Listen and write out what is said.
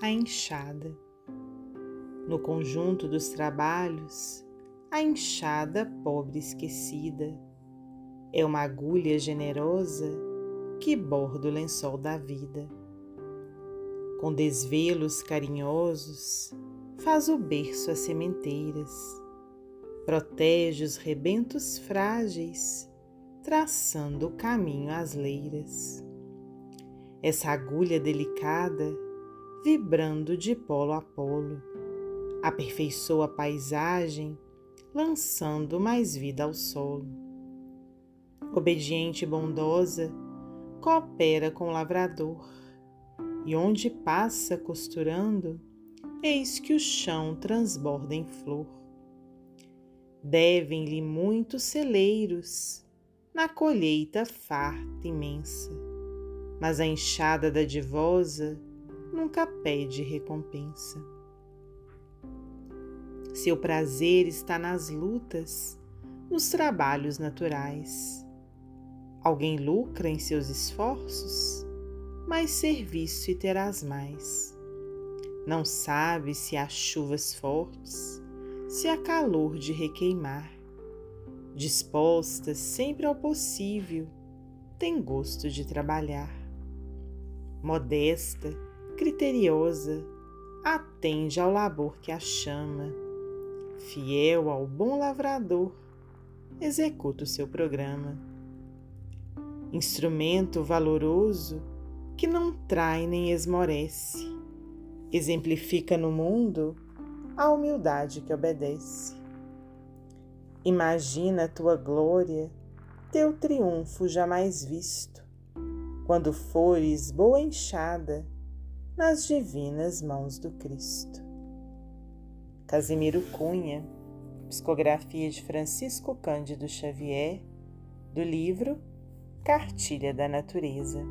a enxada. No conjunto dos trabalhos, a enxada pobre esquecida é uma agulha generosa que borda o lençol da vida. Com desvelos carinhosos, faz o berço às sementeiras, protege os rebentos frágeis, traçando o caminho às leiras. Essa agulha delicada, vibrando de polo a polo, aperfeiçoa a paisagem, lançando mais vida ao solo. Obediente e bondosa, coopera com o lavrador, e onde passa costurando, eis que o chão transborda em flor. Devem-lhe muitos celeiros na colheita farta imensa, mas a enxada da divosa nunca pede recompensa. Seu prazer está nas lutas, nos trabalhos naturais. Alguém lucra em seus esforços, mais serviço e terás mais. Não sabe se há chuvas fortes, se há calor de requeimar. Disposta sempre ao possível, tem gosto de trabalhar. Modesta, criteriosa, atende ao labor que a chama. Fiel ao bom lavrador, executa o seu programa. Instrumento valoroso que não trai nem esmorece, exemplifica no mundo a humildade que obedece. Imagina tua glória, teu triunfo jamais visto, quando fores boa enxada nas divinas mãos do Cristo. Casimiro Cunha, psicografia de Francisco Cândido Xavier, do livro Cartilha da Natureza.